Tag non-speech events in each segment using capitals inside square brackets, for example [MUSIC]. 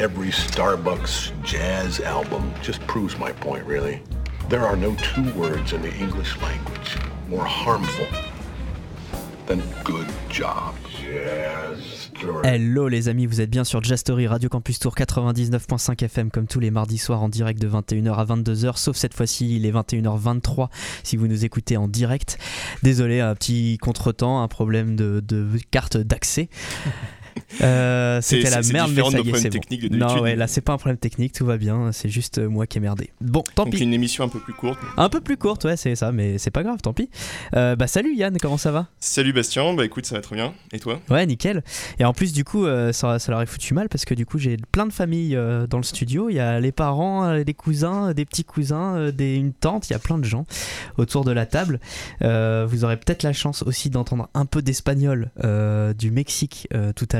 every Starbucks jazz album just proves my point, really. There are no two words in the English language more harmful than good job. Jazz. Hello les amis, vous êtes bien sur Jazz Radio Campus Tour 99.5 FM comme tous les mardis soirs en direct de 21h à 22h, sauf cette fois-ci il est 21h23 si vous nous écoutez en direct. Désolé, un petit contretemps, un problème de carte d'accès. Euh, C'était la merde, mais ça y est, c'est bon. de Non, ouais, là c'est pas un problème technique, tout va bien, c'est juste euh, moi qui ai merdé. Bon, tant Donc pis. une émission un peu plus courte. Un peu plus courte, ouais, c'est ça, mais c'est pas grave, tant pis. Euh, bah salut Yann, comment ça va? Salut Bastien, bah écoute ça va très bien. Et toi? Ouais, nickel. Et en plus, du coup, euh, ça, ça leur est foutu mal parce que du coup, j'ai plein de familles dans le studio. Il y a les parents, des cousins, des petits cousins, des, une tante. Il y a plein de gens autour de la table. Vous aurez peut-être la chance aussi d'entendre un peu d'espagnol du Mexique tout à l'heure.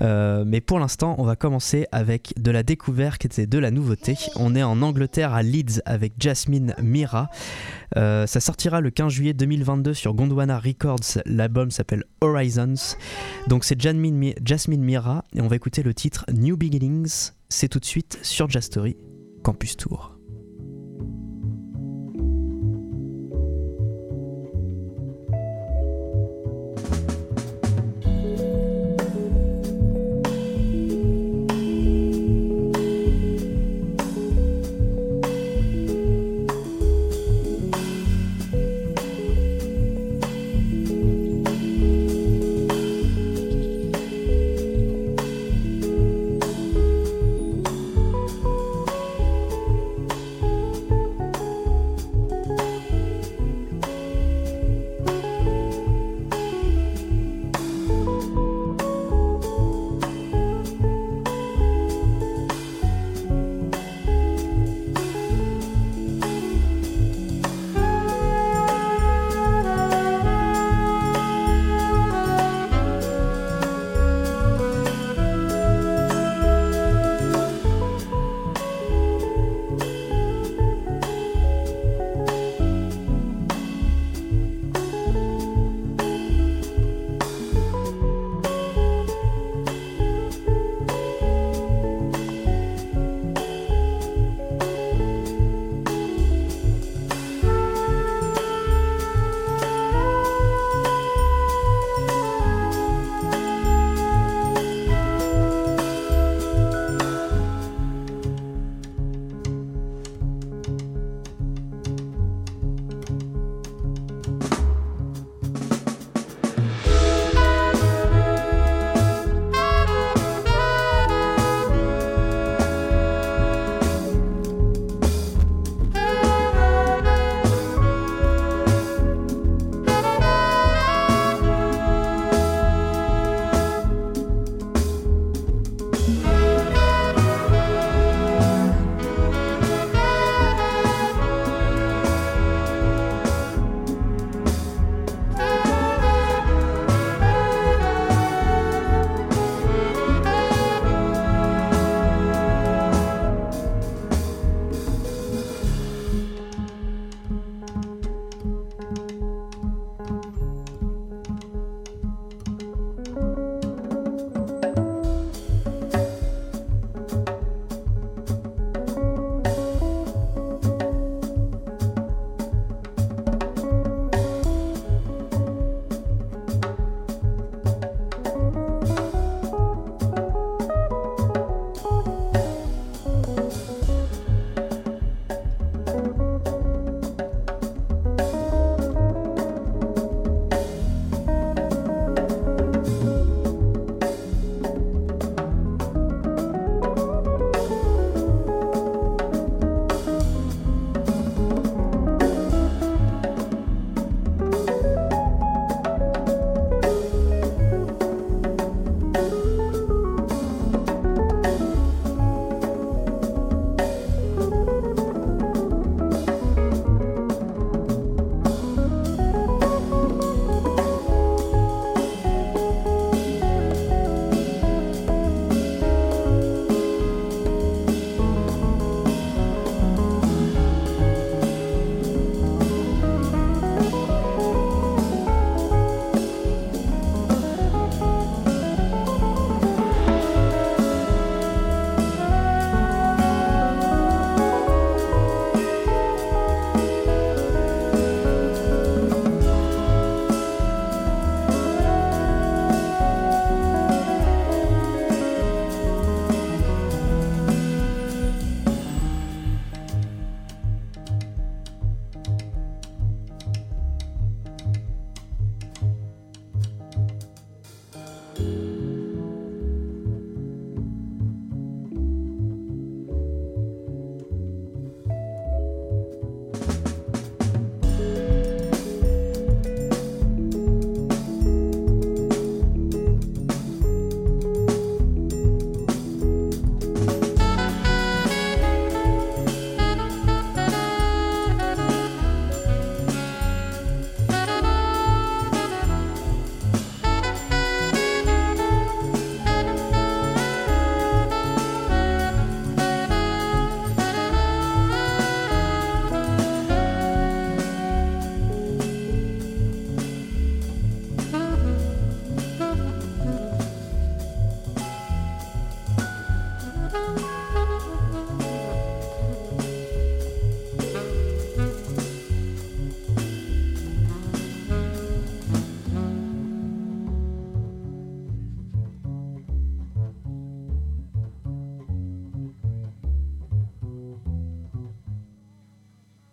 Euh, mais pour l'instant, on va commencer avec de la découverte et de la nouveauté. On est en Angleterre à Leeds avec Jasmine Mira. Euh, ça sortira le 15 juillet 2022 sur Gondwana Records. L'album s'appelle Horizons. Donc c'est Jasmine, Mi- Jasmine Mira et on va écouter le titre New Beginnings. C'est tout de suite sur Jazz Story Campus Tour.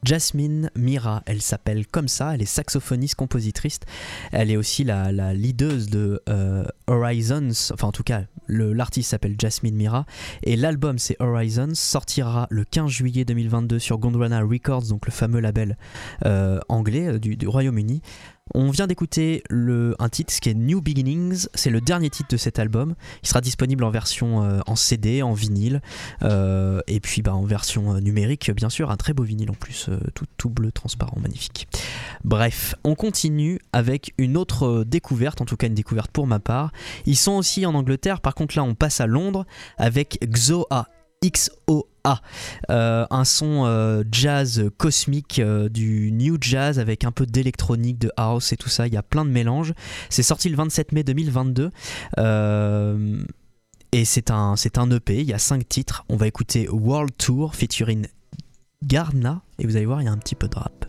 Jasmine Mira. Elle s'appelle comme ça, elle est saxophoniste, compositrice. Elle est aussi la, la leaduse de euh, Horizons, enfin en tout cas, l'artiste s'appelle Jasmine Mira. Et l'album, c'est Horizons, sortira le 15 juillet 2022 sur Gondwana Records, donc le fameux label euh, anglais euh, du Royaume-Uni. On vient d'écouter un titre qui est New Beginnings, c'est le dernier titre de cet album. Il sera disponible en version euh, en CD, en vinyle, euh, et puis bah, en version euh, numérique, bien sûr, un très beau vinyle en plus, tout, tout bleu transparent, magnifique. Bref, on continue avec une autre découverte, en tout cas une découverte pour ma part. Ils sont aussi en Angleterre, par contre là on passe à Londres avec XOA. XOA, euh, un son euh, jazz cosmique euh, du new jazz avec un peu d'électronique, de house et tout ça. Il y a plein de mélanges. C'est sorti le 27 mai 2022. euh, et c'est un, c'est un EP, il y a 5 titres. On va écouter World Tour featuring Garna. Et vous allez voir, il y a un petit peu de rap.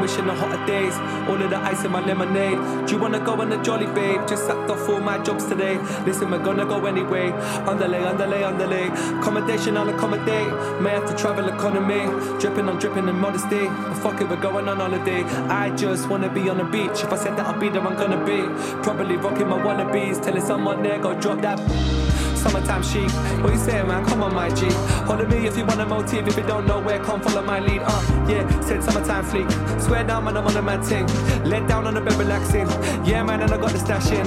Wishing the hotter days. All of the ice in my lemonade. Do you wanna go on a jolly babe? Just sacked off all my jobs today. Listen, we're gonna go anyway. Underlay, underlay, underlay. Accommodation, I'll accommodate. May have to travel economy. Dripping on dripping in modesty. But fuck it, we're going on holiday. I just wanna be on the beach. If I said that I'll be there, I'm gonna be. Probably rocking my wannabes. Telling someone there, go drop that. Summertime chic. What you saying, man? Come on, my G. Follow me if you want a motive. If you don't know where, come follow my lead. Uh, yeah, said summertime fleek. Swear down, man, I'm on a mad thing. Let down on the bed, relaxing. Yeah, man, and I got the stash in.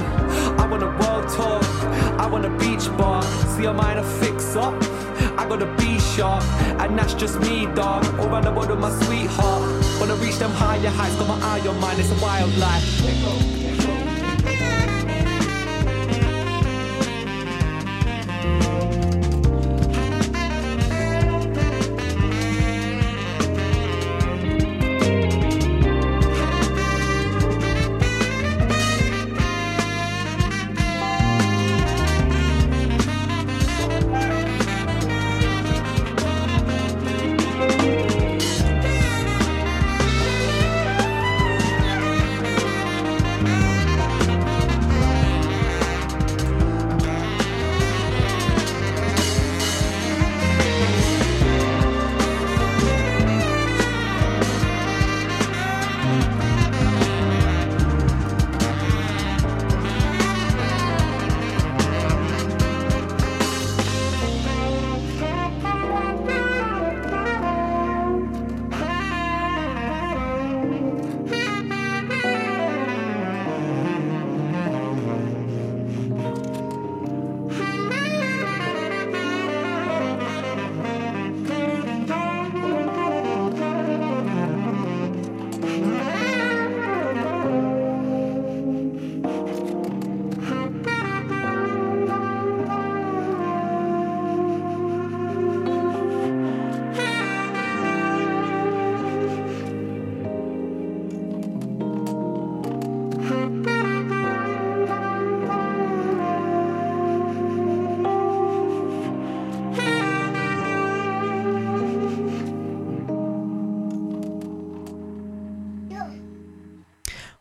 I want a world tour. I want a beach bar. See a fix up. I got a B sharp, and that's just me, dog. All round the world with my sweetheart. Wanna reach them higher heights, got my eye on mine, it's a wild life.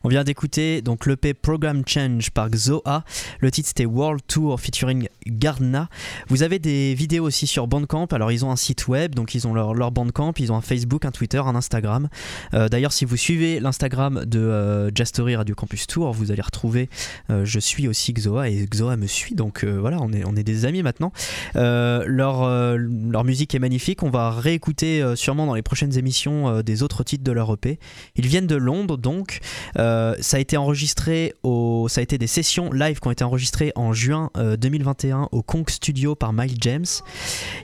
On vient d'écouter donc l'EP Program Change par Xoa. Le titre c'était World Tour featuring Gardna. Vous avez des vidéos aussi sur Bandcamp. Alors ils ont un site web, donc ils ont leur, leur Bandcamp, ils ont un Facebook, un Twitter, un Instagram. Euh, D'ailleurs, si vous suivez l'Instagram de euh, Jastory Radio Campus Tour, vous allez retrouver. euh, je suis aussi Xoa et Xoa me suit, donc euh, voilà, on est, des amis maintenant. Leur, musique est magnifique. On va réécouter sûrement dans les prochaines émissions des autres titres de leur EP. Ils viennent de Londres, donc ça a été enregistré au, ça a été des sessions live qui ont été enregistrées en juin euh, 2021 au Kong Studio par Mike James.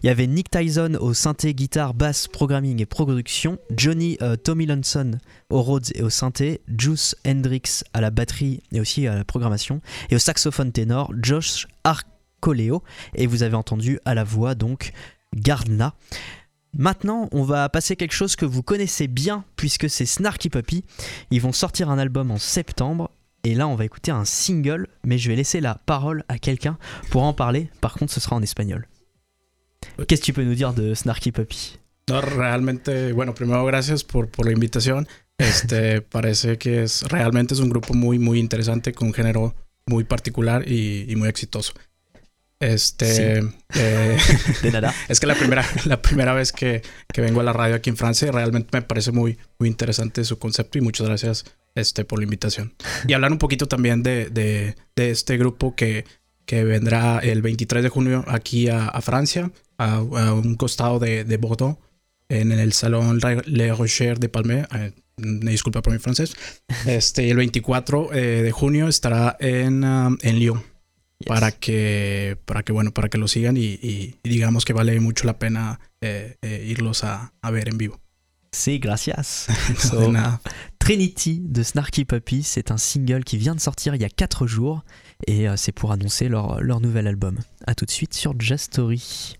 Il y avait Nick Tyson au synthé, guitare, basse, programming et production, Johnny euh, Tomlinson au Rhodes et au synthé, Juice Hendrix à la batterie et aussi à la programmation, et au saxophone ténor, Josh Arcoleo, et vous avez entendu à la voix donc Gardna. Maintenant, on va passer quelque chose que vous connaissez bien puisque c'est Snarky Puppy. Ils vont sortir un album en septembre et là on va écouter un single, mais je vais laisser la parole à quelqu'un pour en parler. Par contre, ce sera en espagnol. Qu'est-ce que tu peux nous dire de Snarky Puppy? No, realmente, bueno, primero gracias por, por la invitación. Este [LAUGHS] parece que es realmente es un grupo muy, muy interesante con un género muy particular y, y muy exitoso. Este eh, [LAUGHS] De nada. [LAUGHS] es que la primera, la primera vez que, que vengo a la radio aquí en Francia, realmente me parece muy, muy interesante su concepto y muchas gracias este, por la invitación. Y hablar un poquito también de, de, de este grupo que, que vendrá el 23 de junio aquí a, a Francia, a, a un costado de, de Bordeaux, en el Salón Le Rocher de Palme. Eh, me disculpa por mi francés. Este, el 24 eh, de junio estará en, um, en Lyon para que para que bueno para que lo sigan y, y- y digamos que vale mucho la pena eh, eh, irlos a, a ver en vivo C'est gracias. [LAUGHS] de So, nada. Trinity de Snarky Puppy, c'est un single qui vient de sortir il y a 4 jours et euh, c'est pour annoncer leur, leur nouvel album. A tout de suite sur Just Story.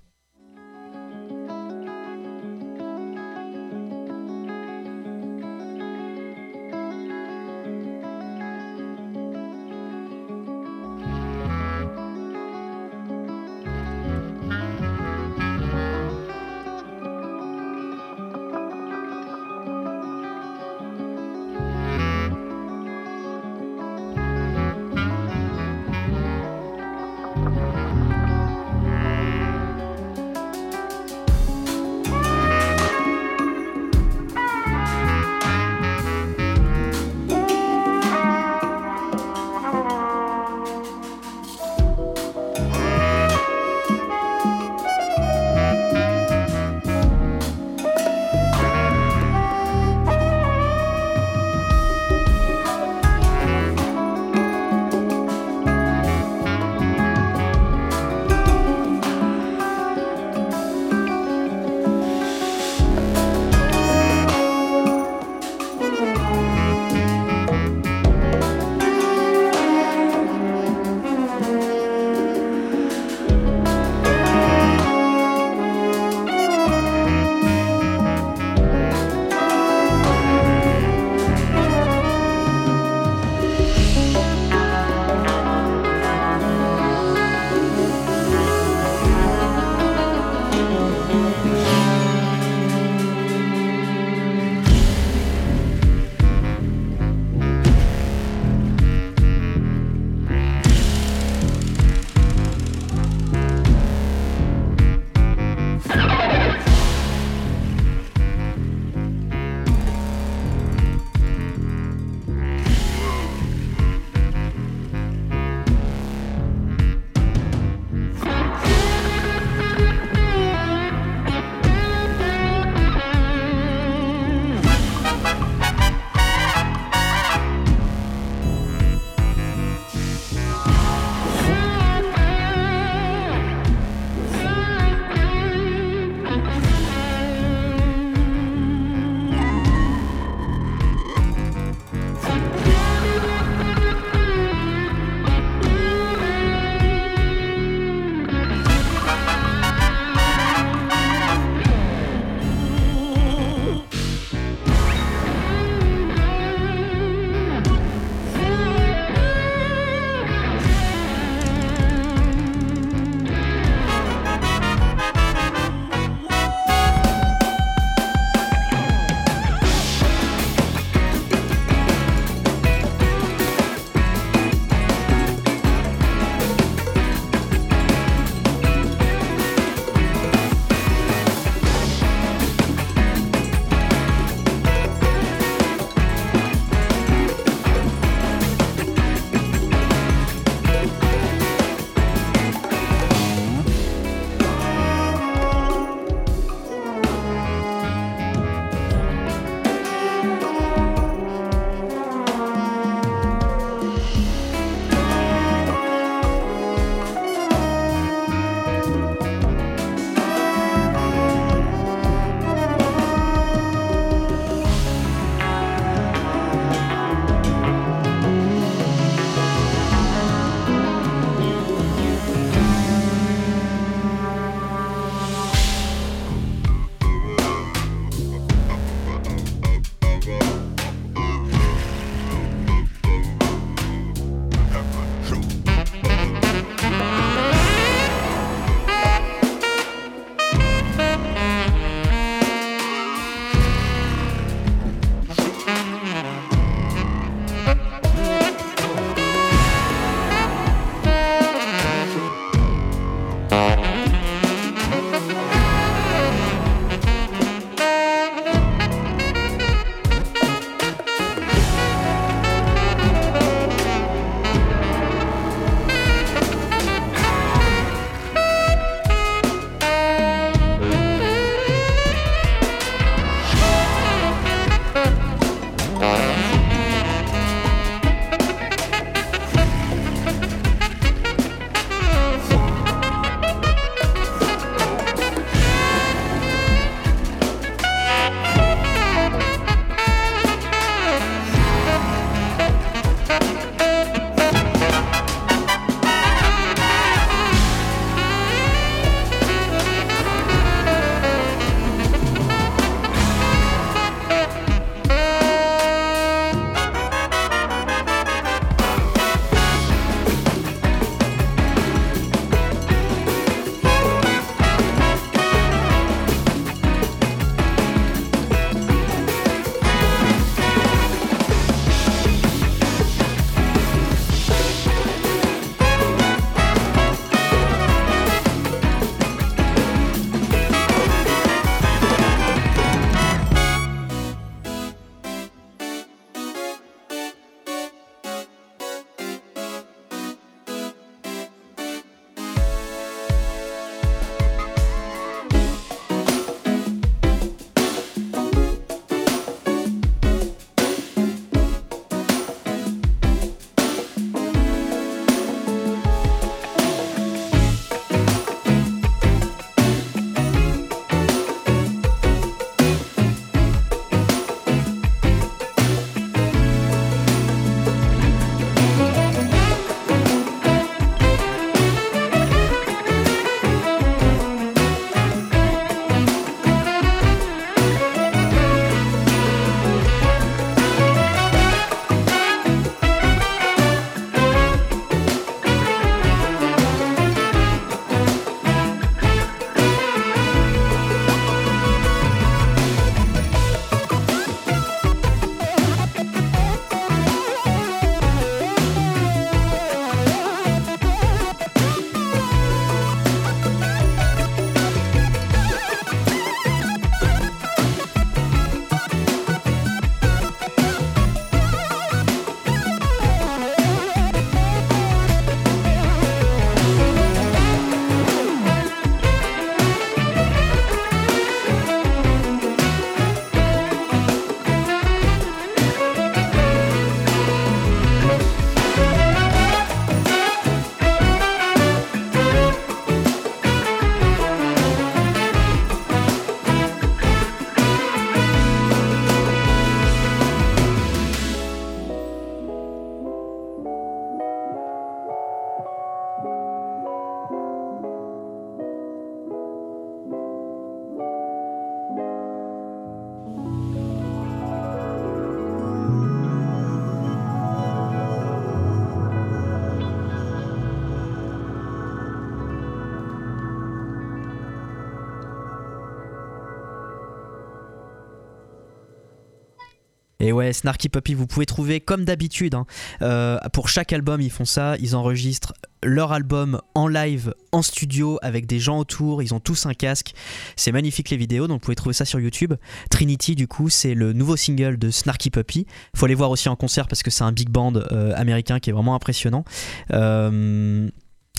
Et ouais, Snarky Puppy, vous pouvez trouver comme d'habitude. hein, euh, pour chaque album, ils font ça. Ils enregistrent leur album en live, en studio, avec des gens autour. Ils ont tous un casque. C'est magnifique les vidéos, donc vous pouvez trouver ça sur YouTube. Trinity, du coup, c'est le nouveau single de Snarky Puppy. Faut les voir aussi en concert parce que c'est un big band euh, américain qui est vraiment impressionnant. Euh,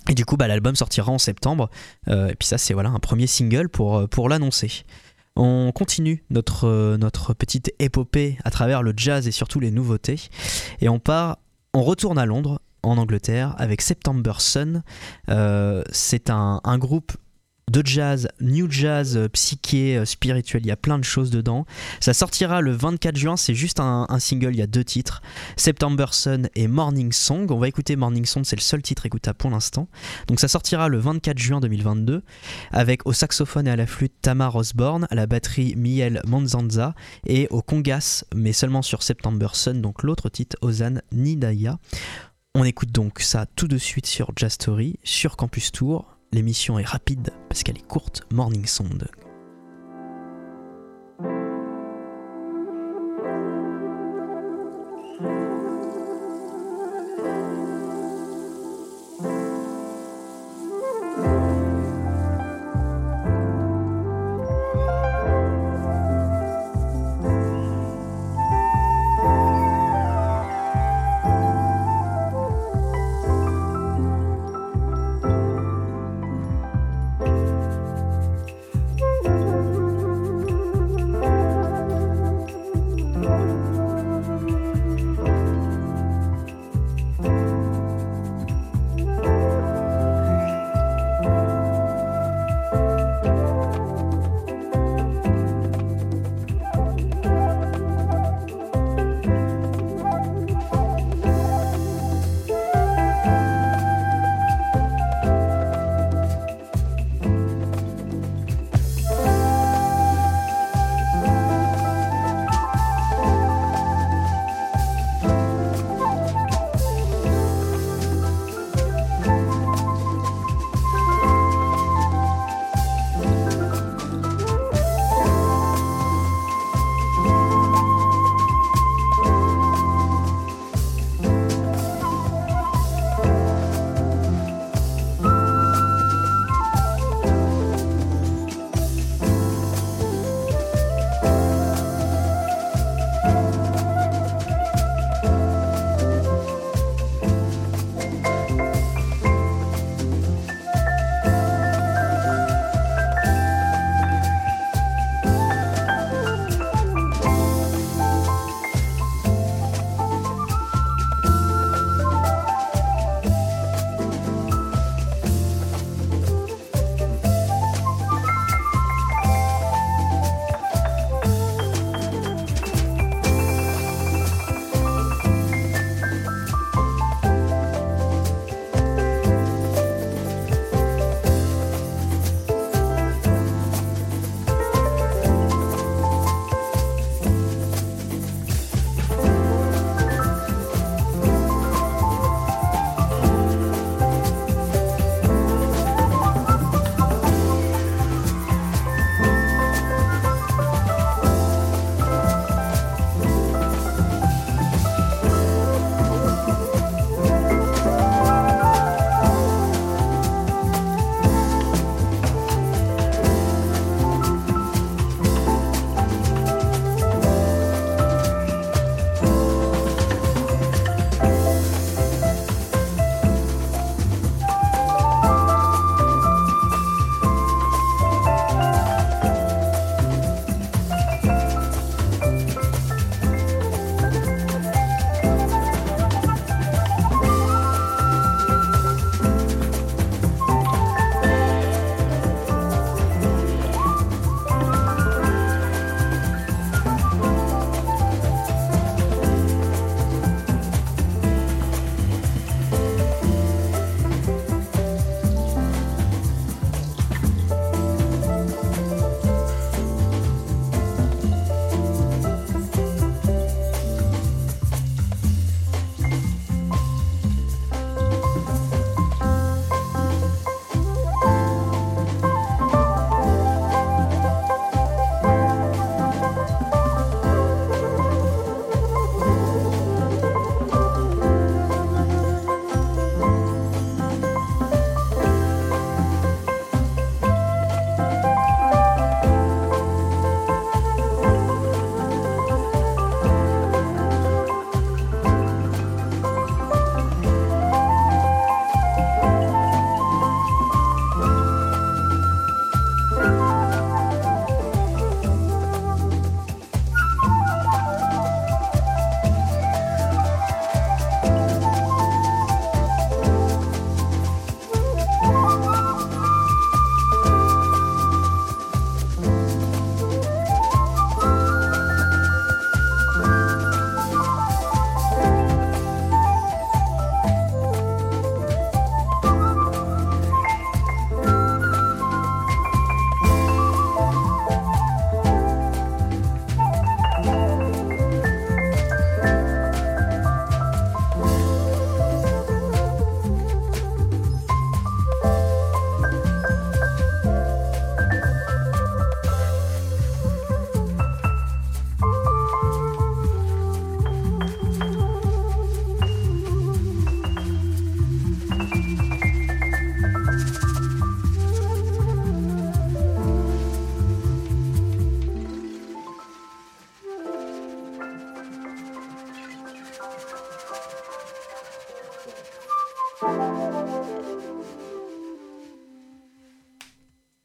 et du coup, bah, l'album sortira en septembre. Et puis ça, c'est voilà un premier single pour l'annoncer. On continue notre, euh, notre petite épopée à travers le jazz et surtout les nouveautés. Et on part, on retourne à Londres, en Angleterre, avec September Sun. Euh, c'est un groupe de jazz, new jazz, euh, psyché, euh, spirituel, il y a plein de choses dedans. Ça sortira le 24 juin, c'est juste un, single, il y a deux titres, September Sun et Morning Song. On va écouter Morning Song, c'est le seul titre écoutable pour l'instant. Donc ça sortira le 24 juin 2022, avec au saxophone et à la flûte Tamar Osborne, à la batterie Miel Manzanza et au congas, mais seulement sur September Sun, donc l'autre titre, Ozan Nidaya. On écoute donc ça tout de suite sur Jazz Story, sur Campus Tour. L'émission est rapide parce qu'elle est courte. Morning Sound.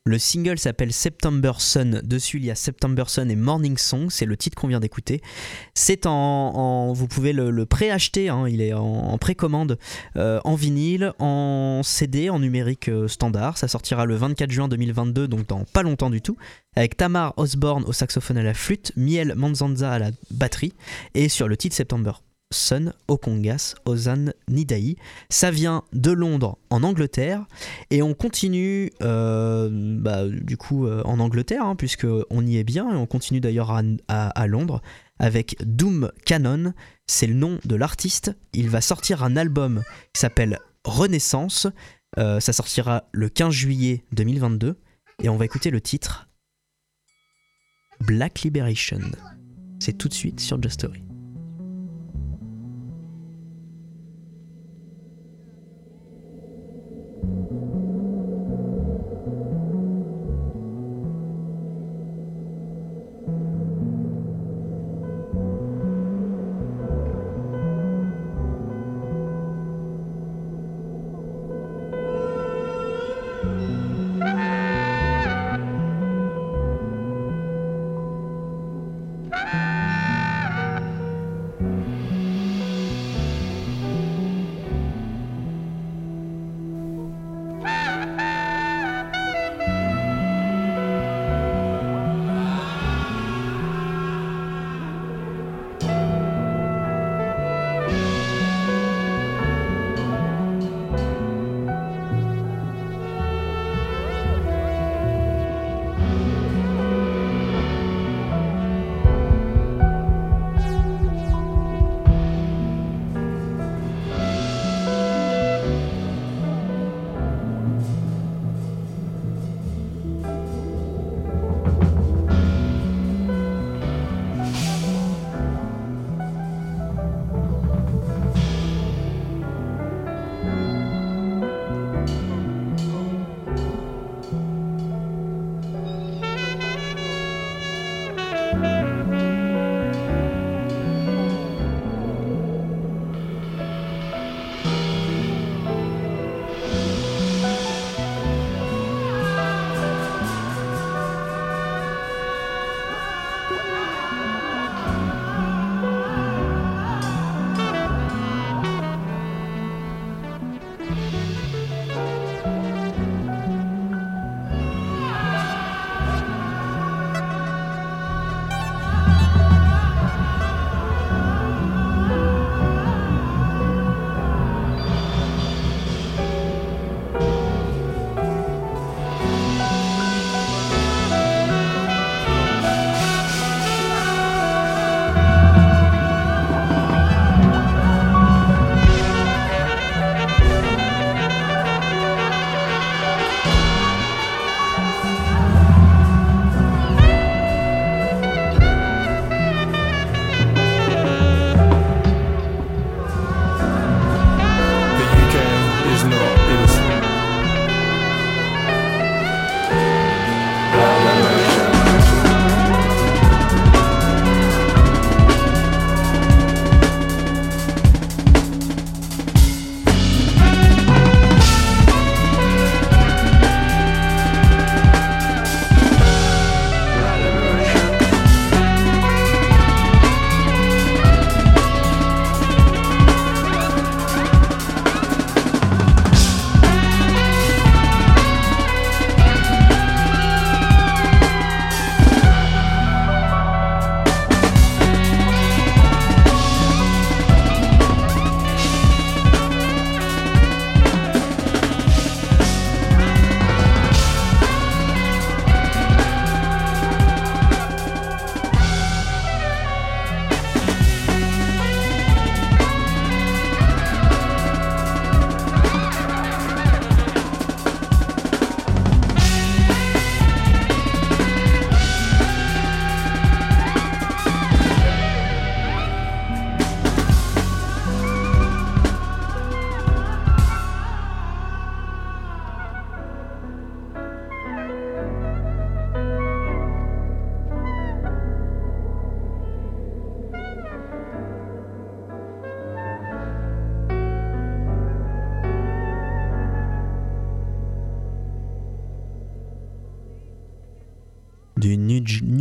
Le single s'appelle September Sun. Dessus, il y a September Sun et Morning Song. C'est le titre qu'on vient d'écouter. C'est en, vous pouvez le, préacheter. hein, il est en, en précommande, euh, en vinyle, en CD, en numérique euh, standard. Ça sortira le 24 juin 2022, donc dans pas longtemps du tout. Avec Tamar Osborne au saxophone à la flûte, Miel Manzanza à la batterie, et sur le titre September Sun, Okongas, Ozan Nidai. Ça vient de Londres en Angleterre et on continue euh, bah, du coup euh, en Angleterre hein, puisque on y est bien et on continue d'ailleurs à, Londres avec Doom Cannon. C'est le nom de l'artiste. Il va sortir un album qui s'appelle Renaissance. Euh, ça sortira le 15 juillet 2022 et on va écouter le titre Black Liberation. C'est tout de suite sur Just Story.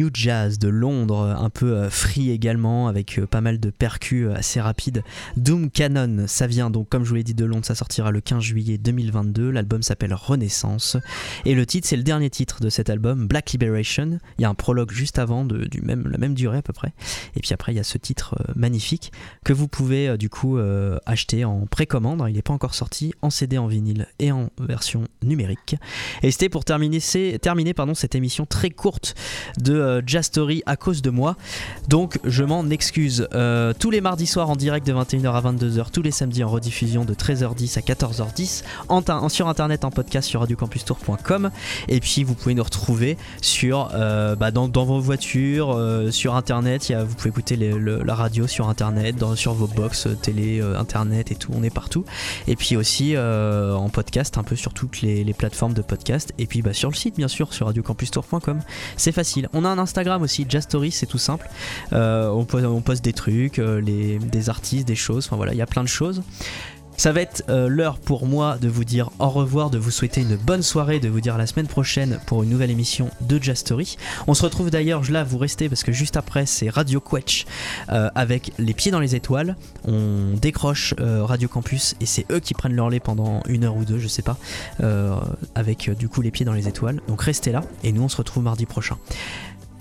New, jazz de Londres, un peu euh, free également, avec euh, pas mal de percus euh, assez rapides. Doom Cannon, ça vient donc, comme je vous l'ai dit, de Londres, ça sortira le 15 juillet 2022. L'album s'appelle Renaissance. Et le titre, c'est le dernier titre de cet album, Black Liberation. Il y a un prologue juste avant, de, du même, la même durée à peu près. Et puis après, il y a ce titre magnifique que vous pouvez du coup acheter en précommande. Il n'est pas encore sorti en CD, en vinyle et en version numérique. Et c'était pour terminer, terminer pardon, cette émission très courte de euh, Jazz Story à cause de moi. Donc je m'en excuse. Euh, tous les mardis soirs en direct de 21h à 22h, tous les samedis en rediffusion de 13h10 à 14h10, en sur internet en podcast sur radiocampustour.com. Et puis vous pouvez nous retrouver sur, euh, bah, dans, dans vos voitures, euh, sur internet. Vous pouvez écouter la radio sur internet, sur vos box, télé, internet et tout. On est partout. Et puis aussi en podcast, un peu sur toutes les, les plateformes de podcast. Et puis bah, sur le site, bien sûr, sur radiocampustour.com. C'est facile. On a un Instagram aussi, Story, c'est tout simple. Euh, on, poste, des trucs, euh, les, des artistes, des choses. Enfin voilà, il y a plein de choses. Ça va être euh, l'heure pour moi de vous dire au revoir, de vous souhaiter une bonne soirée, de vous dire la semaine prochaine pour une nouvelle émission de Jazz Story. On se retrouve d'ailleurs, là vous restez parce que juste après c'est Radio Quetch avec les pieds dans les étoiles. On décroche Radio Campus et c'est eux qui prennent leur lait pendant une heure ou deux, je sais pas, avec du coup les pieds dans les étoiles. Donc restez là et nous on se retrouve mardi prochain.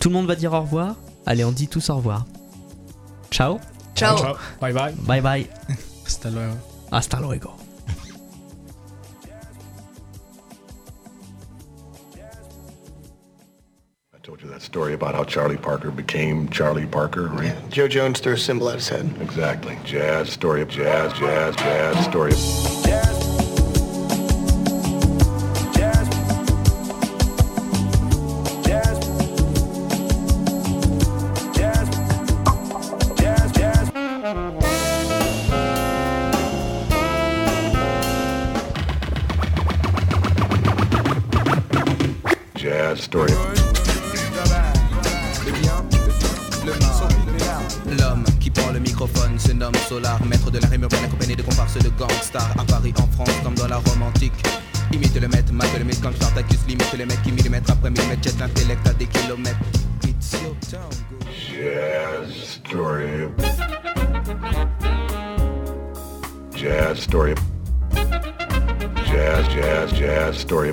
Tout le monde va dire au revoir. Allez, on dit tous au revoir. Ciao, Ciao. Bye bye. bye bye, [LAUGHS] Hasta luego. hasta luego. I told you that story about how Charlie Parker became Charlie Parker, right? Yeah, Joe Jones threw a symbol at his head. Exactly. Jazz, story of jazz, jazz, jazz, story of... Jazz, story. L'homme qui prend le microphone se nomme Solar, maître de la rime urbaine accompagné de comparses de gangsters à Paris, en France, comme dans la Rome antique. Imite le maître, mate le mythe comme Spartacus, limite les mecs qui millimètre après millimètre jettent l'intellect à des kilomètres. It's your town, go. Jazz, story. Jazz, story. Jazz, jazz, jazz, story